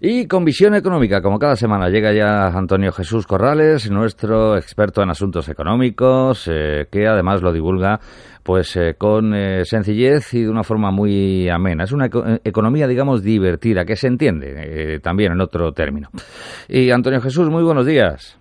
Y con visión económica, como cada semana, llega ya Antonio Jesús Corrales, nuestro experto en asuntos económicos, eh, que además lo divulga pues eh, con eh, sencillez y de una forma muy amena. Es una economía, digamos, divertida, que se entiende también en otro término. Y Antonio Jesús, muy buenos días.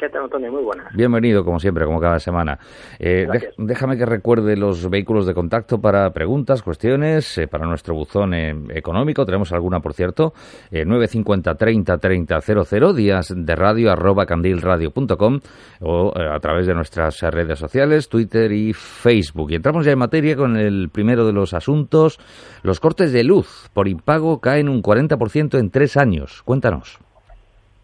¿Qué tal, Antonio? Muy buenas. Bienvenido, como siempre, como cada semana. Eh, déjame que recuerde los vehículos de contacto para preguntas, cuestiones, eh, para nuestro buzón eh, económico. Tenemos alguna, por cierto, 950 30 30 00, días de radio arroba candilradio.com o a través de nuestras redes sociales, Twitter y Facebook. Y entramos ya en materia con el primero de los asuntos. Los cortes de luz por impago caen un 40% en tres años. Cuéntanos.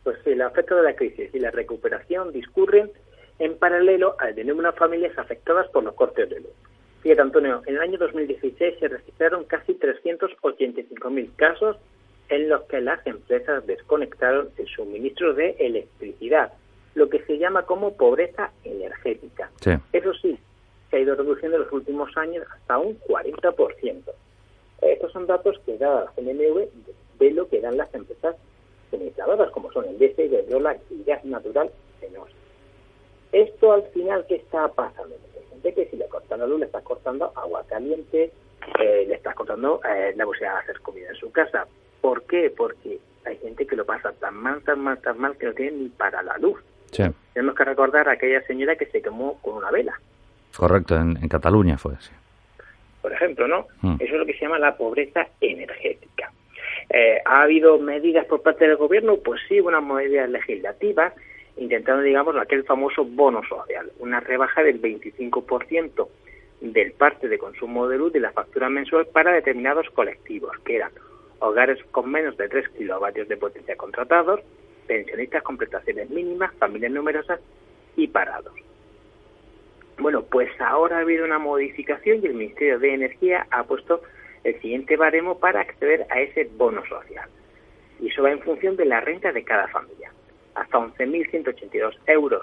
Pues sí, los efectos de la crisis y la recuperación discurren en paralelo al de numerosas familias afectadas por los cortes de luz. Fíjate, Antonio, en el año 2016 se registraron casi 385.000 casos en los que las empresas desconectaron el suministro de electricidad, lo que se llama como pobreza energética. Eso sí, se ha ido reduciendo en los últimos años hasta un 40%. Estos son datos que da la CNMV de lo que dan las empresas suministradoras, como son el DC, Iberdrola y gas natural nos Esto al final, ¿qué está pasando? Gente que si le cortan la luz, le estás cortando agua caliente, eh, le estás cortando eh, la posibilidad de hacer comida en su casa. ¿Por qué? Porque hay gente que lo pasa tan mal, tan mal, tan mal que no tiene ni para la luz. Tenemos que recordar a aquella señora que se quemó con una vela. Correcto, en, Cataluña fue así. Por ejemplo, ¿no? Mm. Eso es lo que se llama la pobreza energética. Eh, ¿Ha habido medidas por parte del gobierno? Pues sí, unas medidas legislativas, intentando, digamos, aquel famoso bono social, una rebaja del 25% del parte de consumo de luz de la factura mensual para determinados colectivos, que eran hogares con menos de 3 kilovatios de potencia contratados, pensionistas con prestaciones mínimas, familias numerosas y parados. Bueno, pues ahora ha habido una modificación y el Ministerio de Energía ha puesto el siguiente baremo para acceder a ese bono social. Y eso va en función de la renta de cada familia. Hasta 11.182 euros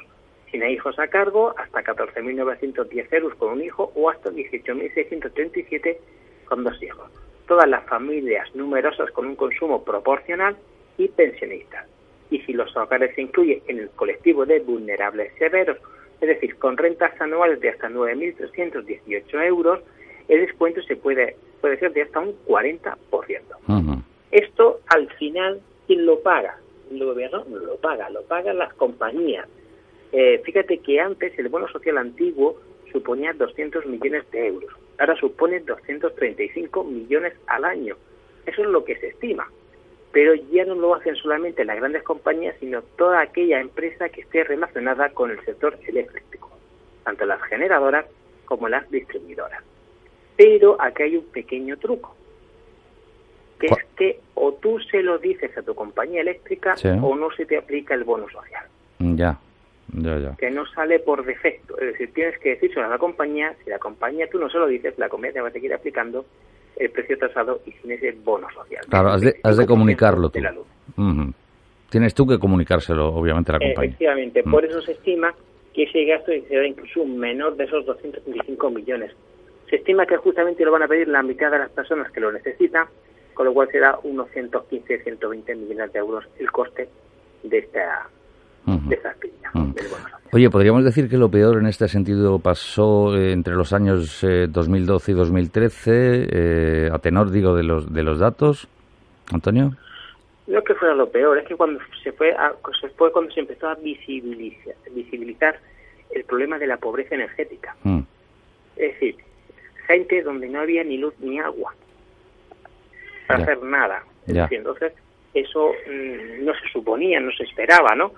sin hijos a cargo, hasta 14.910 euros con un hijo o hasta 18.637 con dos hijos. Todas las familias numerosas con un consumo proporcional y pensionistas. Y si los hogares se incluyen en el colectivo de vulnerables severos, es decir, con rentas anuales de hasta 9.318 euros, el descuento se puede, puede ser de hasta un 40%. Esto al final, ¿quién lo paga? El gobierno no lo paga, lo pagan las compañías. Eh, fíjate que antes el bono social antiguo suponía 200 millones de euros, ahora supone 235 millones al año. Eso es lo que se estima. Pero ya no lo hacen solamente las grandes compañías, sino toda aquella empresa que esté relacionada con el sector eléctrico, tanto las generadoras como las distribuidoras. Pero aquí hay un pequeño truco, que es que o tú se lo dices a tu compañía eléctrica o no se te aplica el bono social. Ya, ya, ya. Que no sale por defecto. Es decir, tienes que decírselo a la compañía, si la compañía tú no se lo dices, la compañía te va a seguir aplicando el precio tasado y sin ese bono social. Claro, has de, has de comunicarlo tú. Tienes tú que comunicárselo, obviamente, a la compañía. Efectivamente, por mm. eso se estima que ese gasto será incluso menor de esos 225 millones se estima que justamente lo van a pedir la mitad de las personas que lo necesitan, con lo cual será unos 115, 120 millones de euros el coste de esta, de esta Oye, podríamos decir que lo peor en este sentido pasó eh, entre los años 2012 eh, y 2013, eh, a tenor, digo, de los, de los datos, Antonio. No es que fuera lo peor, es que cuando se fue, se fue cuando se empezó a visibilizar, visibilizar el problema de la pobreza energética. Mm. Es decir, gente donde no había ni luz ni agua para hacer nada. entonces, eso mm, no se suponía, no se esperaba, ¿no?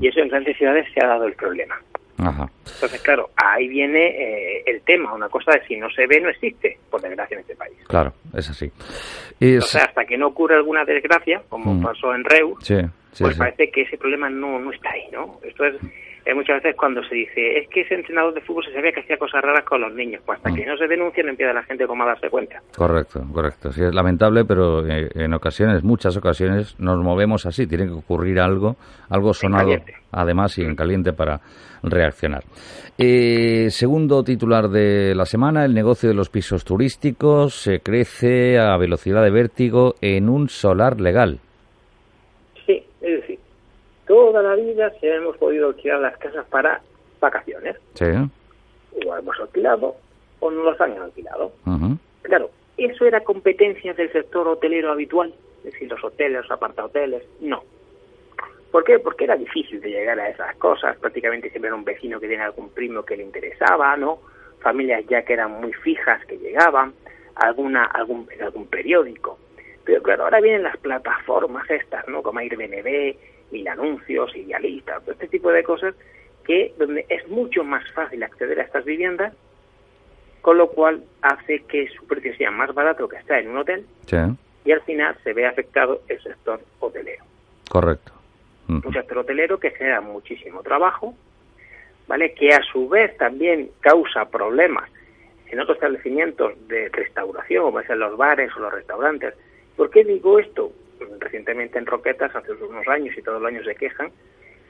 Y eso en grandes ciudades se ha dado el problema. Entonces, claro, ahí viene eh, el tema. Una cosa es si no se ve, no existe, por desgracia, en este país. Claro, es así. O sea, hasta que no ocurre alguna desgracia, como mm. pasó en Reus, pues parece que ese problema no, no está ahí, ¿no? Esto es muchas veces cuando se dice, es que ese entrenador de fútbol se sabía que hacía cosas raras con los niños, pues hasta mm. que no se denuncian empieza la gente como a darse cuenta. Correcto, correcto. Sí, es lamentable, pero eh, en ocasiones, muchas ocasiones, nos movemos así, tiene que ocurrir algo, algo sonado, además, y en caliente para reaccionar. Eh, segundo titular de la semana, el negocio de los pisos turísticos se crece a velocidad de vértigo en un solar legal. Toda la vida se hemos podido alquilar las casas para vacaciones. Sí. O hemos alquilado o no las han alquilado. Claro, ¿eso era competencia del sector hotelero habitual? Es decir, los hoteles, los apartahoteles. No. ¿Por qué? Porque era difícil de llegar a esas cosas. Prácticamente siempre era un vecino que tenía algún primo que le interesaba, ¿no? Familias ya que eran muy fijas que llegaban, alguna algún algún periódico. Pero claro, ahora vienen las plataformas estas, ¿no? Como Airbnb, mil anuncios, idealistas, todo este tipo de cosas que donde es mucho más fácil acceder a estas viviendas, con lo cual hace que su precio sea más barato que está en un hotel y al final se ve afectado el sector hotelero. Correcto. Un sector hotelero que genera muchísimo trabajo, ¿vale? Que a su vez también causa problemas en otros establecimientos de restauración, como es en los bares o los restaurantes. ¿Por qué digo esto? Recientemente en Roquetas, hace unos años y todos los años se quejan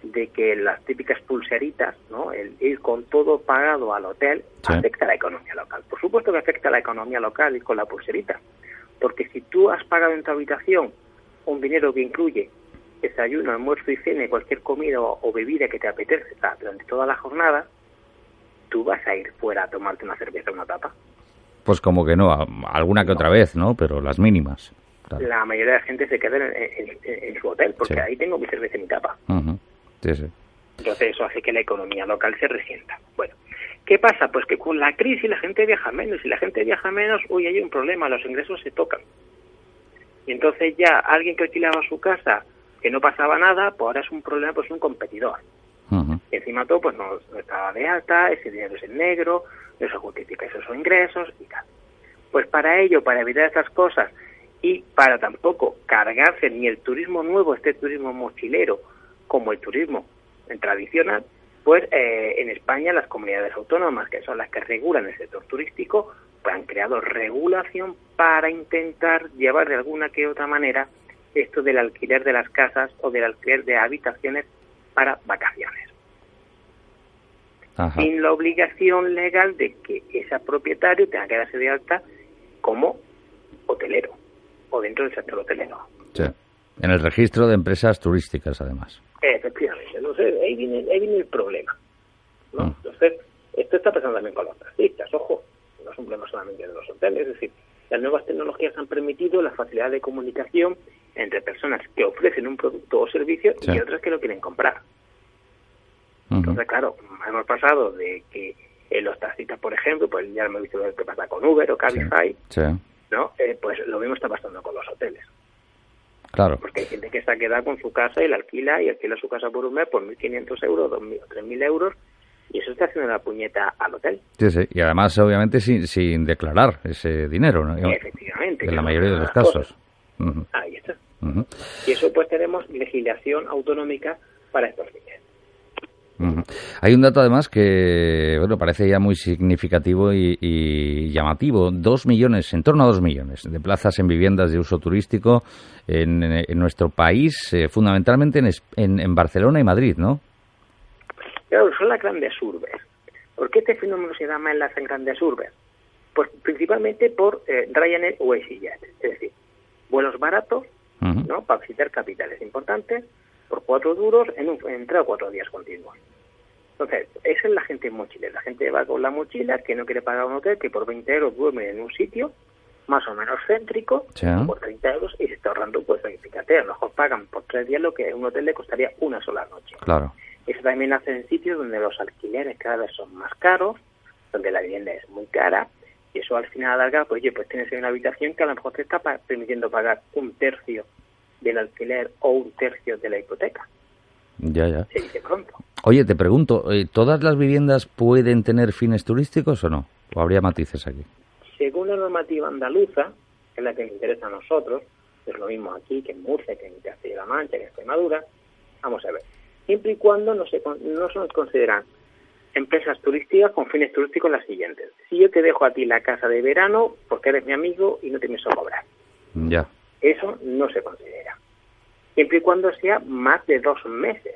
de que las típicas pulseritas, ¿no? el ir con todo pagado al hotel, afecta a la economía local. Por supuesto que afecta a la economía local y con la pulserita, porque si tú has pagado en tu habitación un dinero que incluye desayuno, almuerzo y cena, cualquier comida o, bebida que te apetece durante toda la jornada, tú vas a ir fuera a tomarte una cerveza o una tapa. Pues como que no, alguna que otra vez, ¿no? Pero las mínimas la mayoría de la gente se queda en, su hotel, porque ahí tengo mi cerveza y mi tapa. Entonces eso hace que la economía local se resienta. Bueno, ¿qué pasa? Pues que con la crisis la gente viaja menos y la gente viaja menos, uy, hay un problema, los ingresos se tocan. Y entonces ya alguien que alquilaba su casa, que no pasaba nada, pues ahora es un problema, pues un competidor. Y encima todo, pues no, estaba de alta, ese dinero es en negro, no se justifica esos ingresos y tal. Pues para ello, para evitar estas cosas, y para tampoco cargarse ni el turismo nuevo, este turismo mochilero, como el turismo tradicional, pues eh, en España las comunidades autónomas, que son las que regulan el sector turístico, pues han creado regulación para intentar llevar de alguna que otra manera esto del alquiler de las casas o del alquiler de habitaciones para vacaciones. Sin la obligación legal de que ese propietario tenga que darse de alta como hotelero o dentro del sector hotelero. Sí. En el registro de empresas turísticas, además. Efectivamente. Entonces, ahí viene, ahí viene el problema. ¿no? Mm. Entonces, esto está pasando también con los taxistas. Ojo, no es un problema solamente de los hoteles. Es decir, las nuevas tecnologías han permitido la facilidad de comunicación entre personas que ofrecen un producto o servicio y otras que lo quieren comprar. Entonces, claro, hemos pasado de que en los taxistas, por ejemplo, pues ya me he visto lo que pasa con Uber o Cabify, sí. ¿No? Eh, pues lo mismo está pasando con los hoteles. Claro. Porque hay gente que está quedada con su casa y la alquila y alquila su casa por un mes por 1.500 euros, 2.000 o 3.000 euros y eso está haciendo la puñeta al hotel. Sí, sí. Y además, obviamente, sin, sin declarar ese dinero, ¿no? Efectivamente. En la mayoría de los casos. Ahí está. Y eso pues tenemos legislación autonómica para estos fines. Hay un dato además que bueno parece ya muy significativo y, llamativo. Dos millones, en torno a dos millones de plazas en viviendas de uso turístico en, nuestro país, eh, fundamentalmente en, en, Barcelona y Madrid, ¿no? Claro, son las grandes urbes. ¿Por qué este fenómeno se da más en las grandes urbes? Pues principalmente por eh, Ryanair o EasyJet. Es decir, vuelos baratos, ¿no? Para visitar capitales importantes por cuatro duros en, un, en tres o cuatro días continuos. Entonces, esa es la gente en mochila. La gente va con la mochila, que no quiere pagar un hotel, que por 20 euros duerme en un sitio más o menos céntrico, por 30 euros, y se está ahorrando, pues fíjate, a lo mejor pagan por tres días lo que un hotel le costaría una sola noche. Claro. Eso también hace en sitios donde los alquileres cada vez son más caros, donde la vivienda es muy cara, y eso al final alarga, pues oye, pues tienes una habitación que a lo mejor te está permitiendo pagar un tercio del alquiler o un tercio de la hipoteca. Ya, ya. Se dice pronto. Oye, te pregunto, eh, ¿todas las viviendas pueden tener fines turísticos o no? ¿O habría matices aquí? Según la normativa andaluza, que es la que nos interesa a nosotros, es lo mismo aquí que en Murcia, que en Castilla-La Mancha, que en Extremadura, vamos a ver, siempre y cuando no se, no se consideran empresas turísticas con fines turísticos las siguientes. Si yo te dejo a ti la casa de verano porque eres mi amigo y no te pienso cobrar. Ya. Eso no se considera. Siempre y cuando sea más de dos meses.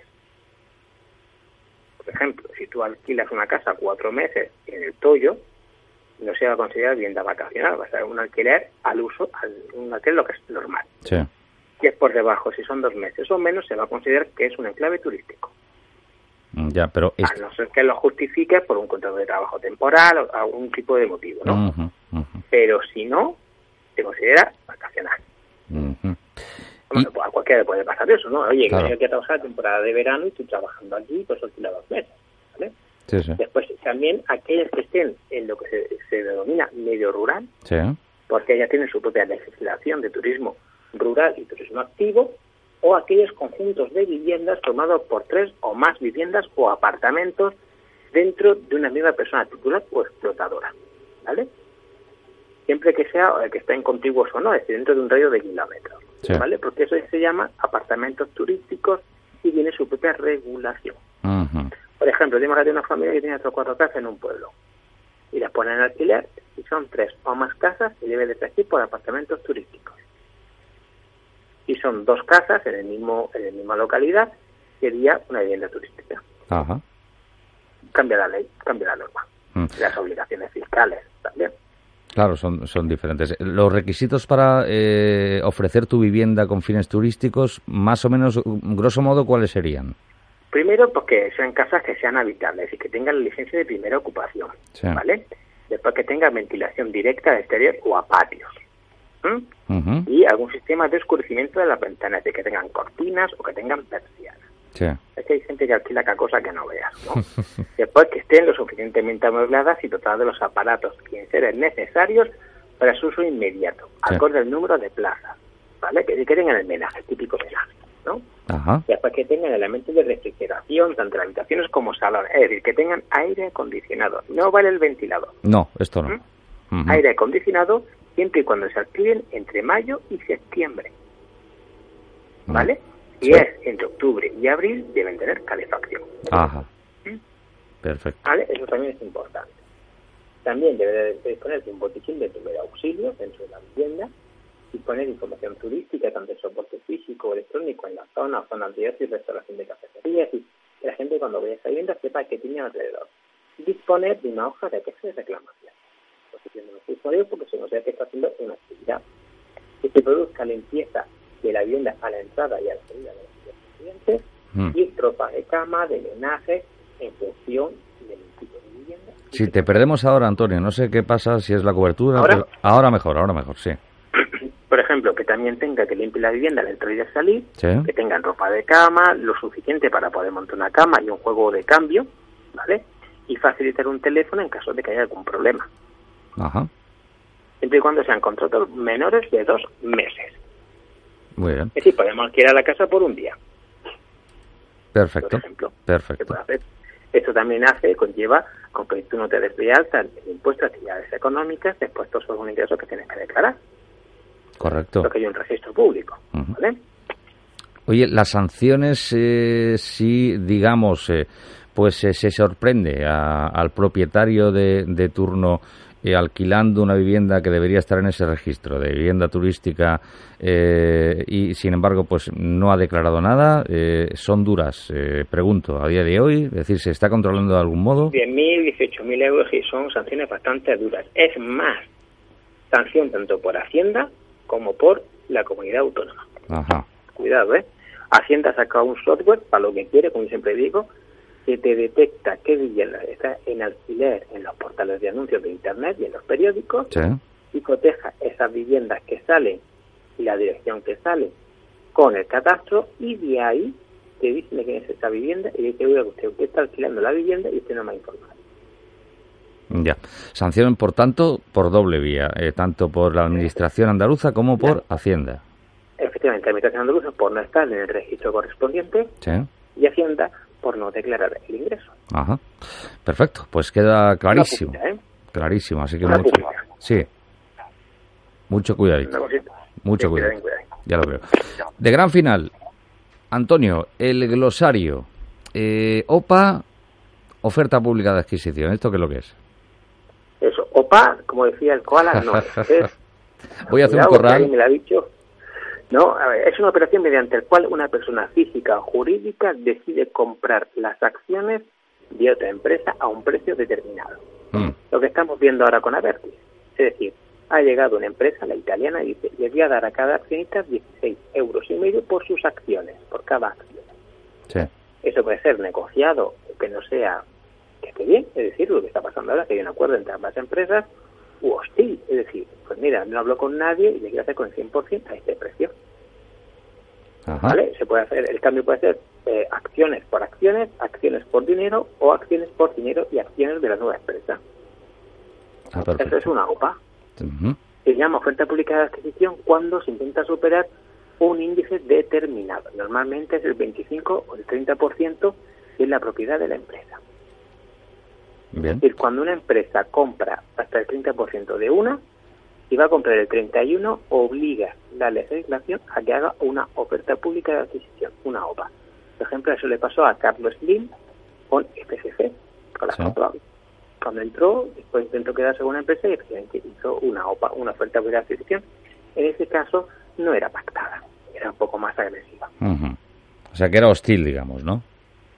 Por ejemplo, si tú alquilas una casa cuatro meses en el Toyo, no se va a considerar vivienda vacacional, va a ser un alquiler al uso, un alquiler lo que es normal. Sí. Si es por debajo, si son dos meses o menos, se va a considerar que es un enclave turístico. Mm, ya, pero A no ser que lo justifique por un contrato de trabajo temporal o algún tipo de motivo, ¿no? Pero si no, se considera vacacional. Bueno, pues a cualquiera puede pasar eso, ¿no? Oye, que hay que trabajar temporada de verano y estoy trabajando aquí, pues alquila dos meses, ¿vale? Sí, sí. Después, también aquellos que estén en lo que se, denomina medio rural, sí. porque ya tienen su propia legislación de turismo rural y turismo activo, o aquellos conjuntos de viviendas formados por tres o más viviendas o apartamentos dentro de una misma persona titular o explotadora, ¿vale? Siempre que sea el que en contiguos o no, es decir, dentro de un radio de kilómetros, ¿vale? Porque eso se llama apartamentos turísticos y tiene su propia regulación. Por ejemplo, tenemos de una familia que tiene otras cuatro casas en un pueblo y las ponen en alquiler y son tres o más casas y debe de ser por apartamentos turísticos y son dos casas en el mismo en la misma localidad, sería una vivienda turística. Ajá. Cambia la ley, cambia la norma. Mm. Las obligaciones fiscales también. Claro, son, son diferentes. Los requisitos para eh, ofrecer tu vivienda con fines turísticos, más o menos, grosso modo, ¿cuáles serían? Primero, porque sean casas que sean habitables y que tengan la licencia de primera ocupación, ¿vale? Después que tengan ventilación directa al exterior o a patios y algún sistema de oscurecimiento de las ventanas, de que tengan cortinas o que tengan persianas. Es que hay gente que alquila cada cosa que no veas, ¿no? Después que estén lo suficientemente amuebladas y dotadas de los aparatos que sean necesarios para su uso inmediato, acorde al número de plazas, ¿vale? Que, que tengan el menaje, típico menaje, ¿no? Ajá. Después que tengan elementos de refrigeración, tanto en habitaciones como salones, es decir, que tengan aire acondicionado. No vale el ventilador. No, esto no. Aire acondicionado siempre y cuando se activen entre mayo y septiembre. ¿Vale? Si es entre octubre y abril, deben tener calefacción. Ajá. Perfecto. ¿Vale? Eso también es importante. También debe de disponer de un botiquín de primer auxilio dentro de la vivienda y poner información turística, tanto de soporte físico o electrónico en la zona, zonas de y restauración de cafeterías, y que la gente cuando vaya a esa vivienda sepa que tiene alrededor. Disponer de una hoja de queja de reclamación porque se considera que está haciendo una actividad. Que se produzca limpieza de la vivienda a la entrada y a la salida de los clientes mm. y tropas de cama, de drenaje, en función del tipo de vivienda. Si te perdemos ahora, Antonio, no sé qué pasa si es la cobertura. ¿Ahora? ahora mejor, ahora mejor, sí. Por ejemplo, que también tenga que limpiar la vivienda al entrar y al salir, que tengan ropa de cama, lo suficiente para poder montar una cama y un juego de cambio, ¿vale? Y facilitar un teléfono en caso de que haya algún problema. Ajá. Siempre y cuando sean contratos menores de dos meses. Muy bien. Es decir, podemos alquilar la casa por un día. Perfecto. Por ejemplo. Perfecto. Esto también hace, conlleva, aunque tú no te des de alta el impuesto a actividades económicas, después todos son un ingreso que tienes que declarar. Correcto. Porque hay un registro público. ¿vale? Oye, las sanciones, eh, si digamos, eh, pues eh, se sorprende al propietario de, de turno eh, alquilando una vivienda que debería estar en ese registro de vivienda turística eh, y sin embargo pues no ha declarado nada, eh, son duras, pregunto, a día de hoy, es decir, ¿se está controlando de algún modo? 10.000, 18.000 euros y son sanciones bastante duras. Es más, sanción tanto por Hacienda como por la comunidad autónoma. Ajá. Cuidado, ¿eh? Hacienda ha sacado un software para lo que quiere, como siempre digo, que te detecta qué vivienda está en alquiler en los portales de anuncios de Internet y en los periódicos y coteja esas viviendas que salen y la dirección que sale con el catastro y de ahí te dice quién es esa vivienda y dice, oiga, usted, usted está alquilando la vivienda y usted no me ha informado. Ya. Sancionan, por tanto, por doble vía, eh, tanto por la Administración andaluza como por Hacienda. Efectivamente, la Administración andaluza por no estar en el registro correspondiente y Hacienda por no declarar el ingreso. Ajá. Perfecto, pues queda clarísimo. ¿eh? Clarísimo, así que mucho, sí. Mucho cuidadito. Mucho cuidado. Ya lo veo. De gran final, Antonio, el glosario. Eh, OPA, oferta pública de adquisición. ¿Esto qué es lo que es? Eso, OPA, como decía el koala, no es. Voy a hacer un corral. Me lo ha dicho. No, es una operación mediante la cual una persona física o jurídica decide comprar las acciones de otra empresa a un precio determinado. Mm. Lo que estamos viendo ahora con Avertis. Es decir, ha llegado una empresa, la italiana, y dice, le voy a dar a cada accionista 16 euros y medio por sus acciones, por cada acción. Eso puede ser negociado, que no sea, que esté bien, es decir, lo que está pasando ahora, que hay un acuerdo entre ambas empresas, u hostil, es decir, pues mira, no hablo con nadie y le quiero hacer con el 100% a este precio. ¿Vale? Se puede hacer, el cambio puede ser eh, acciones por acciones, acciones por dinero o acciones por dinero y acciones de la nueva empresa. Ah, Eso es una OPA. Se llama oferta pública de adquisición cuando se intenta superar un índice determinado. Normalmente es el 25 o el 30% de la propiedad de la empresa. Es decir, cuando una empresa compra hasta el 30% de una y va a comprar el 31, obliga la legislación a que haga una oferta pública de adquisición, una OPA. Por ejemplo, eso le pasó a Carlos Slim con FCC, con la cuando entró, después intentó quedarse con una empresa y efectivamente hizo una OPA, una oferta de adquisición. En ese caso no era pactada, era un poco más agresiva. O sea que era hostil, digamos, ¿no?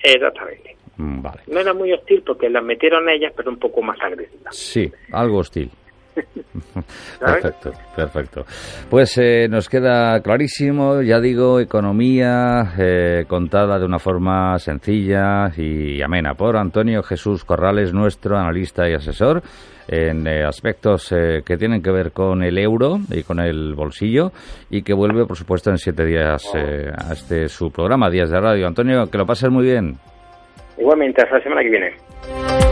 Exactamente. Mm, vale. No era muy hostil porque la metieron a ellas, pero un poco más agresiva. Sí, algo hostil. perfecto, perfecto. Pues eh, nos queda clarísimo, ya digo, economía eh, contada de una forma sencilla y amena por Antonio Jesús Corrales, nuestro analista y asesor en eh, aspectos que tienen que ver con el euro y con el bolsillo y que vuelve, por supuesto, en siete días a este su programa, Días de Radio. Antonio, que lo pases muy bien. Igualmente, hasta la semana que viene.